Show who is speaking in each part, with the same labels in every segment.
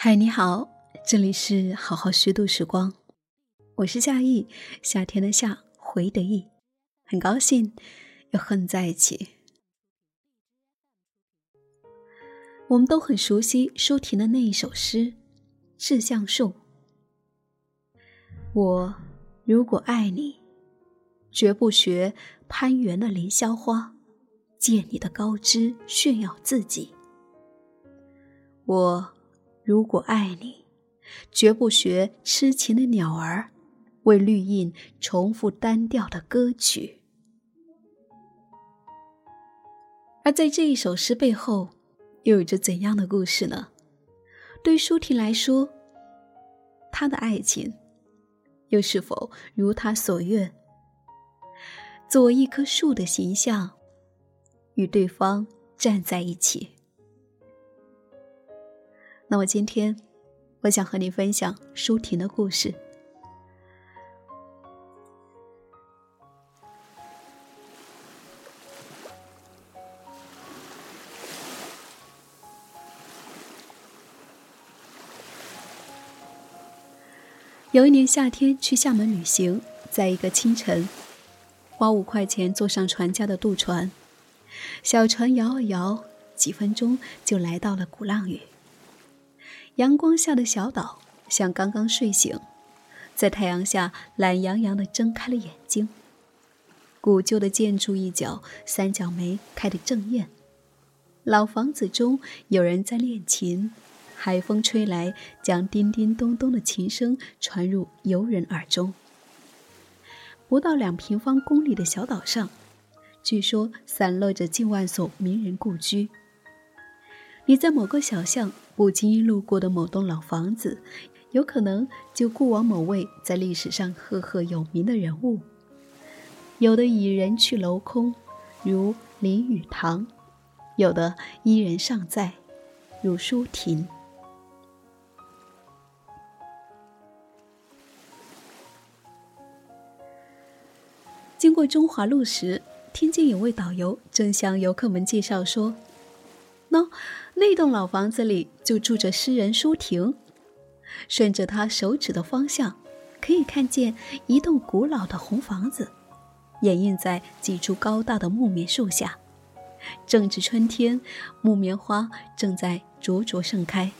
Speaker 1: 嗨，你好，这里是好好虚度时光，我是夏意，夏天的夏，回的意，很高兴又和你在一起。我们都很熟悉舒婷的那一首诗《致橡树》，我如果爱你，绝不学攀援的凌霄花，借你的高枝炫耀自己。我。如果爱你，绝不学痴情的鸟儿，为绿荫重复单调的歌曲。而在这一首诗背后，又有着怎样的故事呢？对舒婷来说，她的爱情又是否如她所愿，做一棵树的形象，与对方站在一起？那么今天，我想和你分享舒婷的故事。有一年夏天去厦门旅行，在一个清晨，花五块钱坐上船家的渡船，小船摇啊摇，几分钟就来到了鼓浪屿。阳光下的小岛像刚刚睡醒，在太阳下懒洋洋地睁开了眼睛。古旧的建筑一角，三角梅开得正艳。老房子中有人在练琴，海风吹来，将叮叮咚咚的琴声传入游人耳中。不到两平方公里的小岛上，据说散落着近万所名人故居。你在某个小巷不经意路过的某栋老房子，有可能就过往某位在历史上赫赫有名的人物。有的已人去楼空，如林语堂；有的依然尚在，如舒婷。经过中华路时，听见有位导游正向游客们介绍说：“喏。”那栋老房子里就住着诗人舒婷，顺着他手指的方向，可以看见一栋古老的红房子，掩映在几株高大的木棉树下。正值春天，木棉花正在灼灼盛开，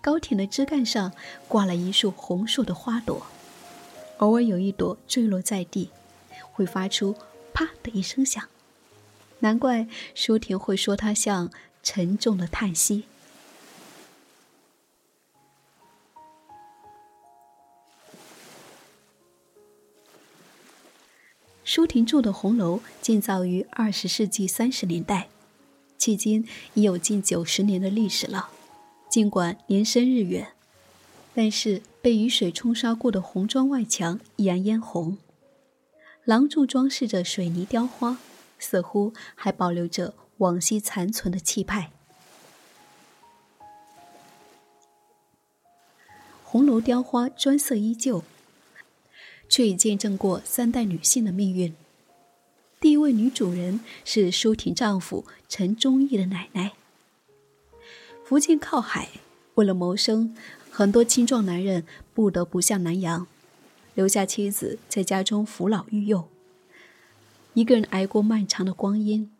Speaker 1: 高挺的枝干上挂了一束红硕的花朵，偶尔有一朵坠落在地，会发出“啪”的一声响。难怪舒婷会说它像。沉重的叹息。舒婷住的红楼建造于二十世纪三十年代，迄今已有近九十年的历史了。尽管年深日远，但是被雨水冲刷过的红砖外墙依然嫣红，廊柱装饰着水泥雕花，似乎还保留着。往昔残存的气派，红楼雕花砖色依旧，却已见证过三代女性的命运。第一位女主人是舒婷丈夫陈忠义的奶奶。福建靠海，为了谋生，很多青壮男人不得不向南洋，留下妻子在家中扶老育幼，一个人挨过漫长的光阴。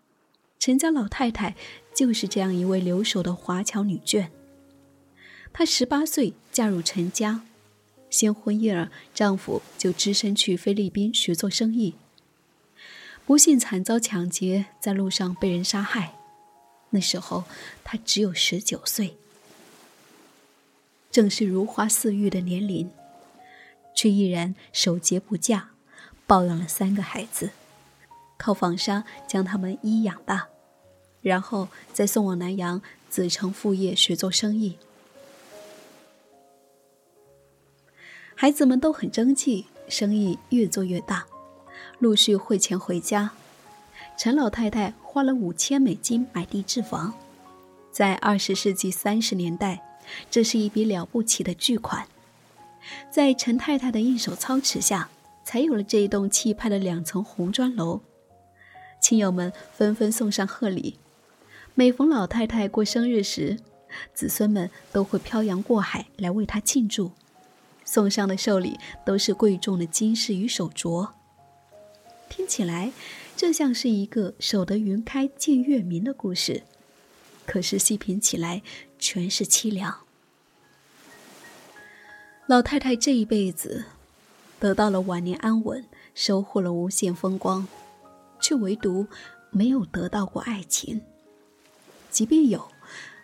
Speaker 1: 陈家老太太就是这样一位留守的华侨女眷。她十八岁嫁入陈家，先婚一儿，丈夫就只身去菲律宾学做生意。不幸惨遭抢劫，在路上被人杀害。那时候她只有十九岁，正是如花似玉的年龄，却依然守节不嫁，抱养了三个孩子。靠纺纱将他们一养大，然后再送往南洋，子承父业学做生意。孩子们都很争气，生意越做越大，陆续汇钱回家。陈老太太花了五千美金买地置房，在二十世纪三十年代，这是一笔了不起的巨款。在陈太太的一手操持下，才有了这一栋气派的两层红砖楼。亲友们纷纷送上贺礼。每逢老太太过生日时，子孙们都会漂洋过海来为她庆祝，送上的寿礼都是贵重的金饰与手镯。听起来，这像是一个守得云开见月明的故事，可是细品起来，全是凄凉。老太太这一辈子，得到了晚年安稳，收获了无限风光，却唯独没有得到过爱情。即便有，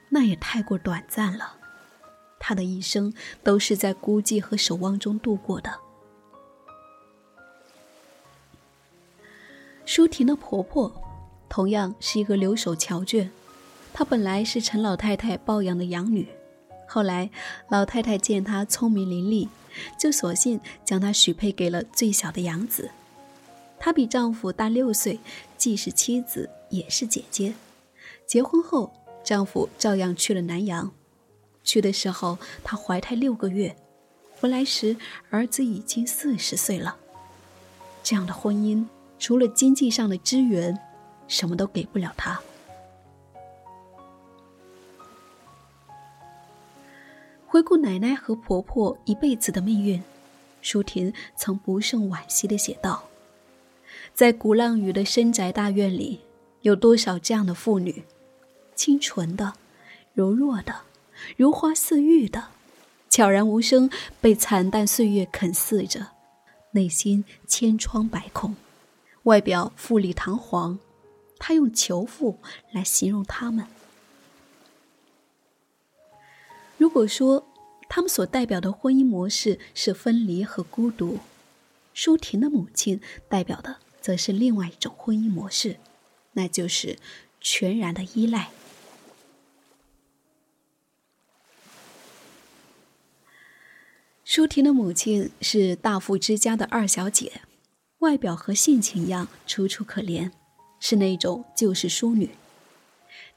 Speaker 1: 那也太过短暂了。她的一生都是在孤寂和守望中度过的。舒婷的婆婆，同样是一个留守侨眷，她本来是陈老太太抱养的养女。后来，老太太见她聪明伶俐，就索性将她许配给了最小的养子。她比丈夫大六岁，既是妻子，也是姐姐。结婚后，丈夫照样去了南阳。去的时候，她怀胎六个月；回来时，儿子已经四十岁了。这样的婚姻，除了经济上的支援，什么都给不了她。回顾奶奶和婆婆一辈子的命运，舒婷曾不胜惋惜地写道：“在鼓浪屿的深宅大院里，有多少这样的妇女，清纯的、柔弱的、如花似玉的，悄然无声被惨淡岁月啃噬着，内心千疮百孔，外表富丽堂皇。他用囚妇来形容他们。”如果说他们所代表的婚姻模式是分离和孤独，舒婷的母亲代表的则是另外一种婚姻模式，那就是全然的依赖。舒婷的母亲是大富之家的二小姐，外表和性情一样楚楚可怜，是那种旧式淑女，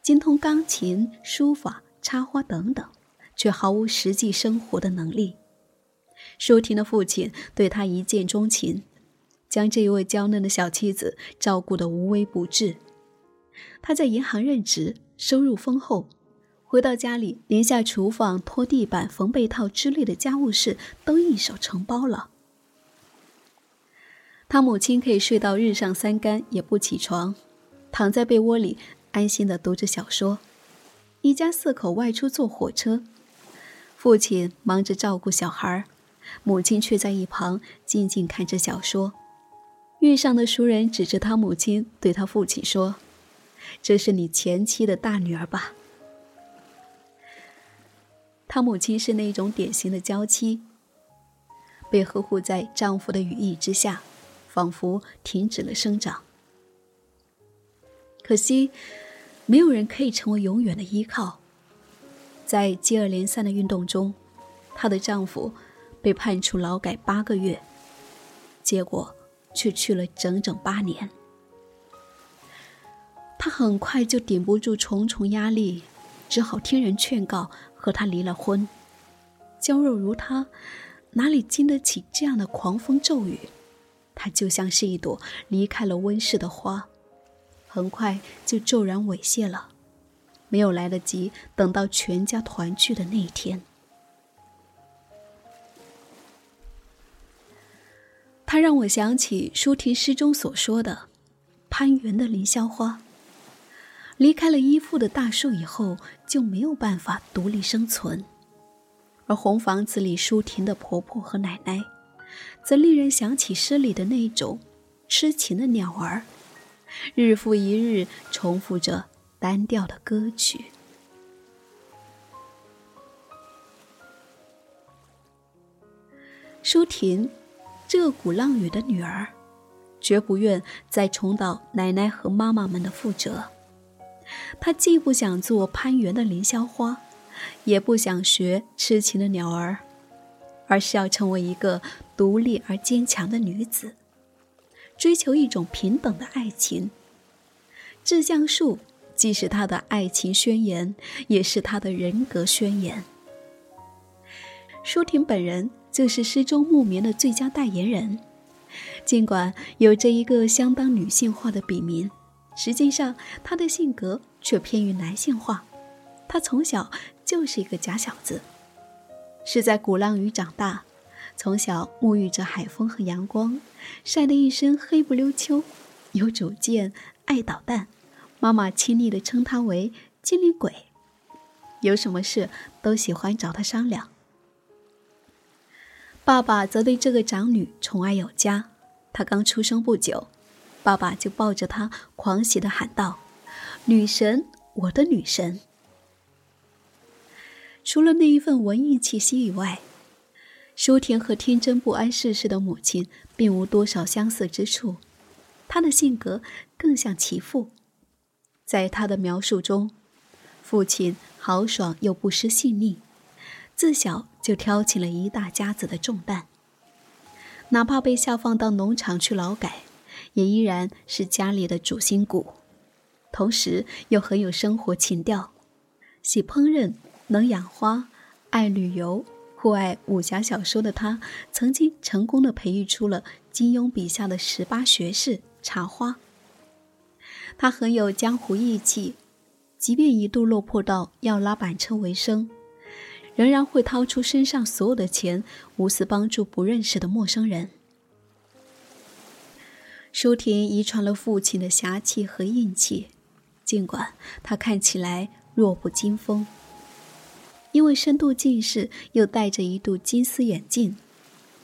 Speaker 1: 精通钢琴、书法、插花等等。却毫无实际生活的能力。舒婷的父亲对她一见钟情，将这一位娇嫩的小妻子照顾得无微不至。他在银行任职，收入丰厚，回到家里，连下厨房、拖地板、缝被套之类的家务事都一手承包了。他母亲可以睡到日上三竿也不起床，躺在被窝里安心的读着小说。一家四口外出坐火车。父亲忙着照顾小孩，母亲却在一旁静静看着小说。遇上的熟人指着他母亲，对他父亲说：“这是你前妻的大女儿吧？”他母亲是那种典型的娇妻，被呵护在丈夫的羽翼之下，仿佛停止了生长。可惜，没有人可以成为永远的依靠。在接二连三的运动中，她的丈夫被判处劳改八个月，结果却去了整整八年。他很快就顶不住重重压力，只好听人劝告和他离了婚。娇弱如她，哪里经得起这样的狂风骤雨？她就像是一朵离开了温室的花，很快就骤然猥亵了。没有来得及等到全家团聚的那一天，它让我想起舒婷诗中所说的“攀援的凌霄花”。离开了依附的大树以后，就没有办法独立生存；而红房子里舒婷的婆婆和奶奶，则令人想起诗里的那种痴情的鸟儿，日复一日重复着。单调的歌曲。舒婷，这鼓浪屿的女儿，绝不愿再重蹈奶奶和妈妈们的覆辙。她既不想做攀援的凌霄花，也不想学痴情的鸟儿，而是要成为一个独立而坚强的女子，追求一种平等的爱情。志向树。既是他的爱情宣言，也是他的人格宣言。舒婷本人就是诗中木棉的最佳代言人。尽管有着一个相当女性化的笔名，实际上她的性格却偏于男性化。他从小就是一个假小子，是在鼓浪屿长大，从小沐浴着海风和阳光，晒得一身黑不溜秋，有主见，爱捣蛋。妈妈亲昵地称他为“精灵鬼”，有什么事都喜欢找他商量。爸爸则对这个长女宠爱有加。她刚出生不久，爸爸就抱着她狂喜地喊道：“女神，我的女神！”除了那一份文艺气息以外，舒婷和天真不谙世事的母亲并无多少相似之处。她的性格更像其父。在她的描述中，父亲豪爽又不失细腻，自小就挑起了一大家子的重担。哪怕被下放到农场去劳改，也依然是家里的主心骨。同时又很有生活情调，喜烹饪。能养花，爱旅游，酷爱武侠小说的他，曾经成功的培育出了金庸笔下的十八学士茶花。他很有江湖义气，即便一度落魄到要拉板车为生，仍然会掏出身上所有的钱，无私帮助不认识的陌生人。舒婷遗传了父亲的侠气和硬气，尽管他看起来弱不禁风。因为深度近视，又戴着一度金丝眼镜，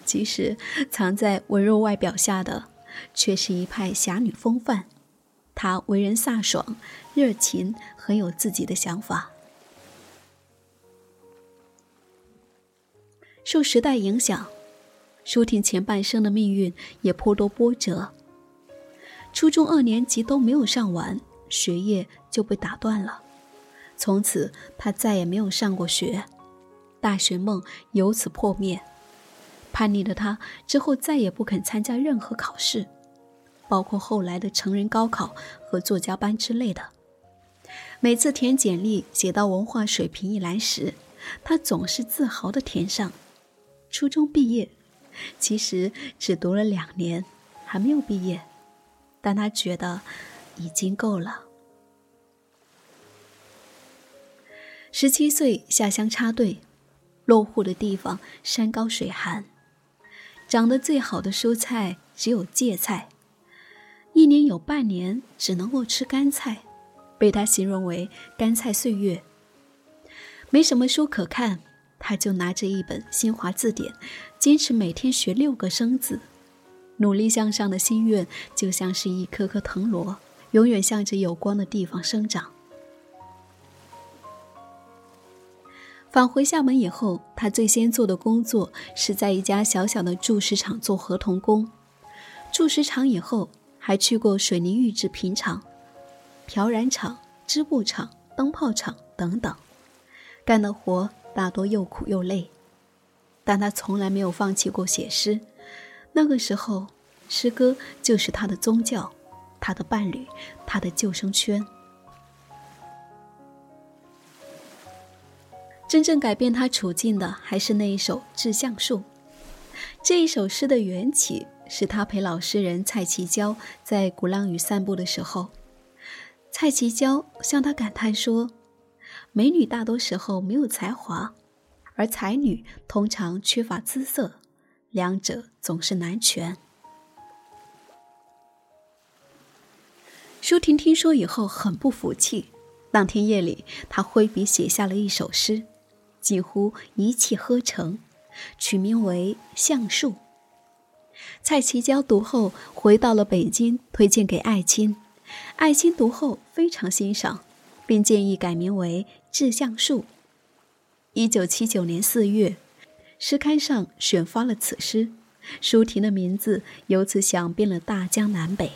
Speaker 1: 其实藏在文弱外表下的，却是一派侠女风范。她为人飒爽、热情，很有自己的想法。受时代影响，舒婷前半生的命运也颇多波折。初中二年级都没有上完，学业就被打断了。从此，他再也没有上过学，大学梦由此破灭。叛逆的他之后再也不肯参加任何考试，包括后来的成人高考和作家班之类的。每次填简历写到文化水平一栏时，他总是自豪地填上“初中毕业”，其实只读了两年，还没有毕业，但他觉得已经够了。十七岁下乡插队，落户的地方山高水寒，长得最好的蔬菜只有芥菜，一年有半年只能够吃干菜，被他形容为“干菜岁月”。没什么书可看，他就拿着一本新华字典，坚持每天学六个生字，努力向上的心愿就像是一颗颗藤萝，永远向着有光的地方生长。返回厦门以后，他最先做的工作是在一家小小的铸石厂做合同工。铸石厂以后，还去过水泥预制品厂、漂染厂、织布厂、灯泡厂等等，干的活大多又苦又累。但他从来没有放弃过写诗。那个时候，诗歌就是他的宗教，他的伴侣，他的救生圈。真正改变他处境的，还是那一首《致橡树》。这一首诗的缘起是他陪老诗人蔡其娇在鼓浪屿散步的时候，蔡其娇向他感叹说：“美女大多时候没有才华，而才女通常缺乏姿色，两者总是难全。”舒婷听说以后很不服气，当天夜里，她挥笔写下了一首诗。几乎一气呵成，取名为《橡树》。蔡其娇读后回到了北京，推荐给艾青。艾青读后非常欣赏，并建议改名为《致橡树》。一九七九年四月，诗刊上选发了此诗，舒婷的名字由此响遍了大江南北。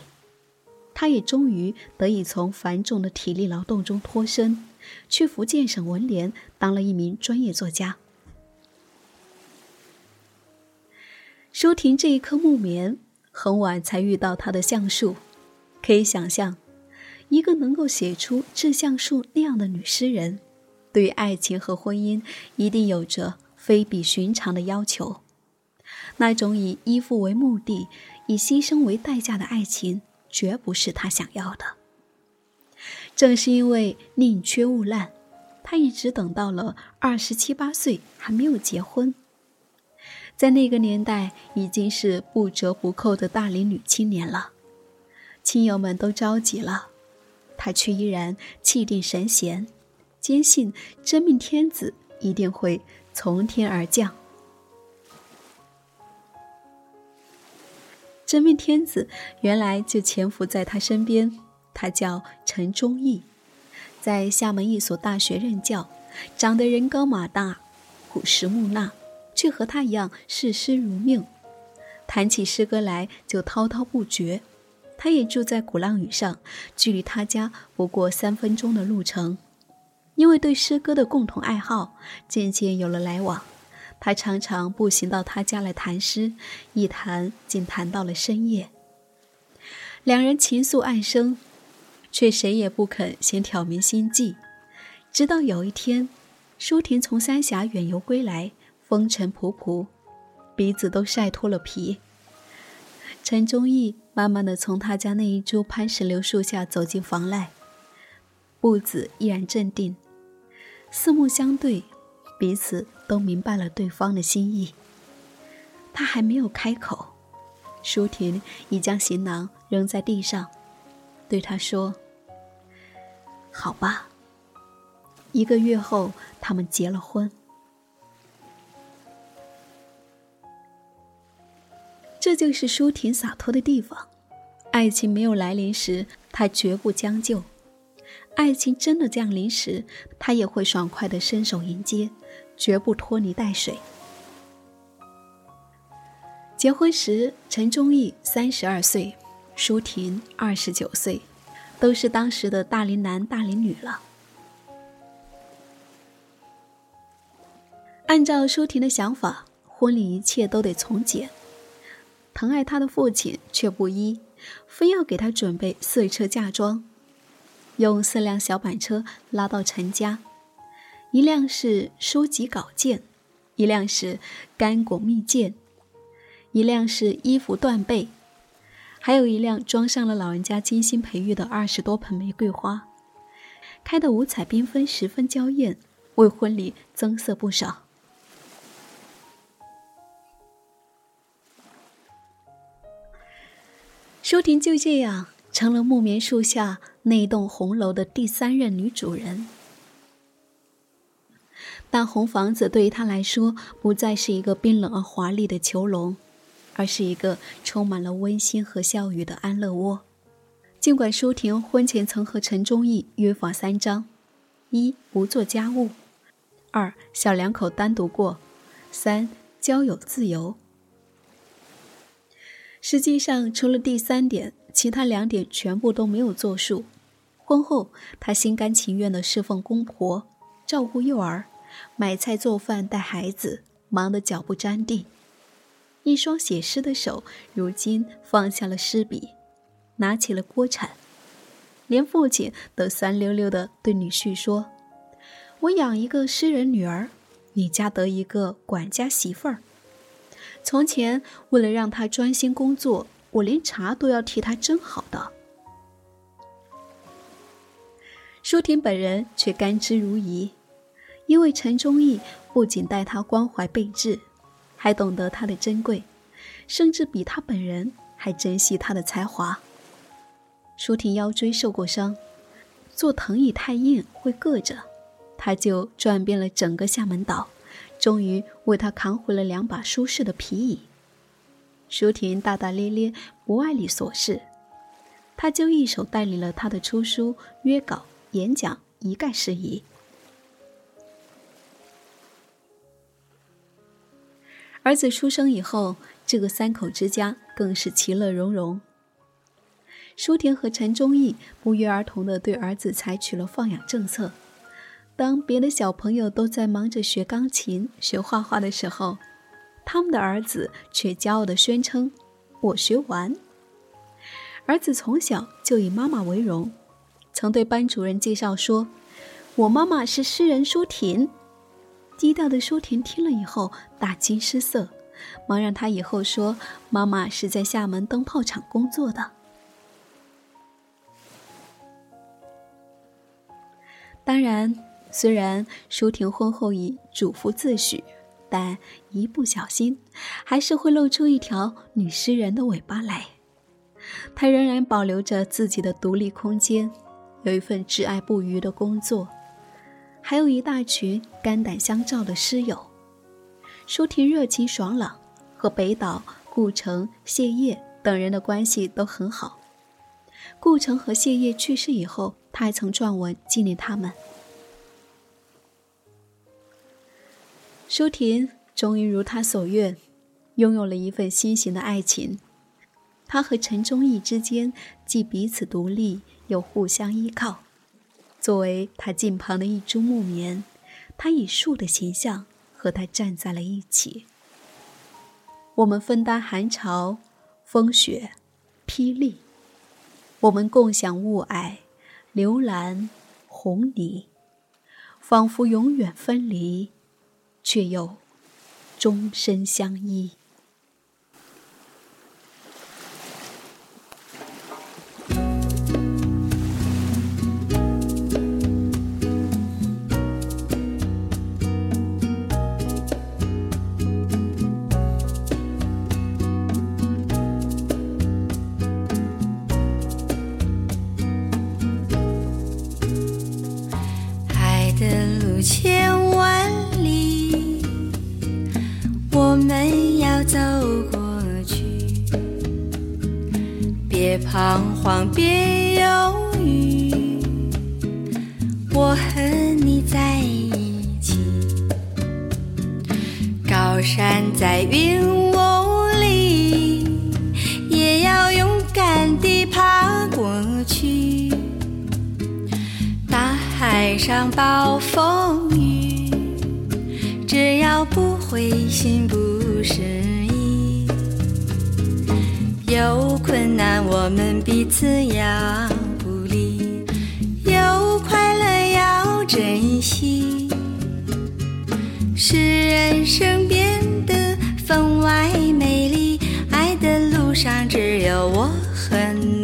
Speaker 1: 他也终于得以从繁重的体力劳动中脱身。去福建省文联当了一名专业作家。舒婷这一棵木棉，很晚才遇到她的橡树。可以想象，一个能够写出《致橡树》那样的女诗人，对于爱情和婚姻一定有着非比寻常的要求。那种以依附为目的、以牺牲为代价的爱情，绝不是他想要的。正是因为宁缺毋滥，他一直等到了二十七八岁还没有结婚。在那个年代，已经是不折不扣的大龄女青年了，亲友们都着急了，他却依然气定神闲，坚信真命天子一定会从天而降。真命天子原来就潜伏在他身边，他叫陈忠义，在厦门一所大学任教，长得人高马大，朴实木讷。却和他一样视诗如命，谈起诗歌来就滔滔不绝。他也住在鼓浪屿上，距离他家不过三分钟的路程。因为对诗歌的共同爱好，渐渐有了来往。他常常步行到他家来谈诗，一谈竟谈到了深夜。两人情愫暗生，却谁也不肯先挑明心迹。直到有一天，舒婷从三峡远游归来。风尘仆仆，鼻子都晒脱了皮。陈忠义慢慢的从他家那一株攀石榴树下走进房来，步子依然镇定，四目相对，彼此都明白了对方的心意。他还没有开口，舒婷已将行囊扔在地上，对他说：“好吧。”一个月后，他们结了婚。这就是舒婷洒脱的地方。爱情没有来临时，她绝不将就；爱情真的降临时，他也会爽快的伸手迎接，绝不拖泥带水。结婚时，陈忠义三十二岁，舒婷二十九岁，都是当时的大龄男大龄女了。按照舒婷的想法，婚礼一切都得从简。疼爱他的父亲却不依，非要给他准备四车嫁妆，用四辆小板车拉到陈家，一辆是书籍稿件，一辆是干果蜜饯，一辆是衣服缎被，还有一辆装上了老人家精心培育的二十多盆玫瑰花，开得五彩缤纷，十分娇艳，为婚礼增色不少。舒婷就这样成了木棉树下那栋红楼的第三任女主人。但红房子对于她来说，不再是一个冰冷而华丽的囚笼，而是一个充满了温馨和笑语的安乐窝。尽管舒婷婚前曾和陈忠义约法三章：一不做家务；二小两口单独过；三交友自由。实际上，除了第三点，其他两点全部都没有作数。婚后，她心甘情愿地侍奉公婆，照顾幼儿，买菜做饭带孩子，忙得脚不沾地。一双写诗的手，如今放下了诗笔，拿起了锅铲。连父亲都酸溜溜地对女婿说：“我养一个诗人女儿，你家得一个管家媳妇儿。”从前，为了让他专心工作，我连茶都要替他斟好的。舒婷本人却甘之如饴，因为陈忠义不仅待她关怀备至，还懂得她的珍贵，甚至比他本人还珍惜她的才华。舒婷腰椎受过伤，坐藤椅太硬会硌着，他就转遍了整个厦门岛。终于为他扛回了两把舒适的皮椅。舒婷大大咧咧，不爱理琐事，他就一手带领了他的出书、约稿、演讲，一概事宜。儿子出生以后，这个三口之家更是其乐融融。舒婷和陈忠义不约而同的对儿子采取了放养政策。当别的小朋友都在忙着学钢琴、学画画的时候，他们的儿子却骄傲地宣称：“我学完。”儿子从小就以妈妈为荣，曾对班主任介绍说：“我妈妈是诗人舒婷。”低调的舒婷听了以后大惊失色，忙让他以后说：“妈妈是在厦门灯泡厂工作的。”当然。虽然舒婷婚后已主妇自诩，但一不小心，还是会露出一条女诗人的尾巴来。她仍然保留着自己的独立空间，有一份挚爱不渝的工作，还有一大群肝胆相照的诗友。舒婷热情爽朗，和北岛、顾城、谢烨等人的关系都很好。顾城和谢烨去世以后，他还曾撰文纪念他们。舒婷终于如他所愿，拥有了一份新型的爱情。他和陈忠义之间既彼此独立，又互相依靠。作为他近旁的一株木棉，他以树的形象和他站在了一起。我们分担寒潮、风雪、霹雳；我们共享雾霭、流岚、红泥，仿佛永远分离。却又终身相依。
Speaker 2: 别彷徨，别犹豫，我和你在一起。高山在云雾里，也要勇敢地爬过去。大海上暴风雨，只要不灰心不失。有困难，我们彼此要鼓励；有快乐，要珍惜。使人生变得分外美丽，爱的路上只有我和你。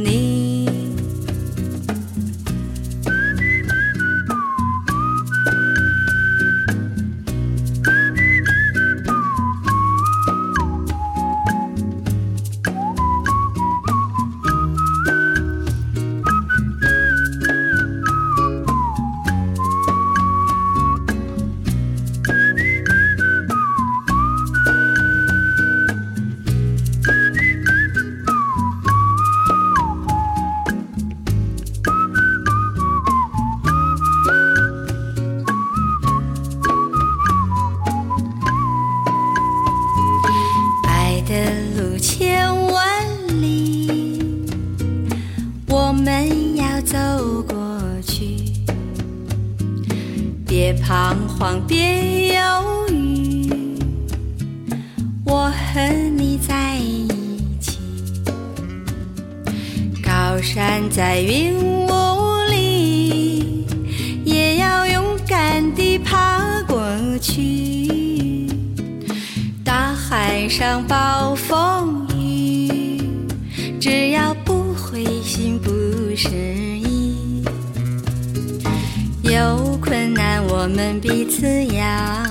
Speaker 2: 彷徨，别犹豫，我和你在一起。高山在云雾里，也要勇敢地爬过去。大海上暴风我们彼此呀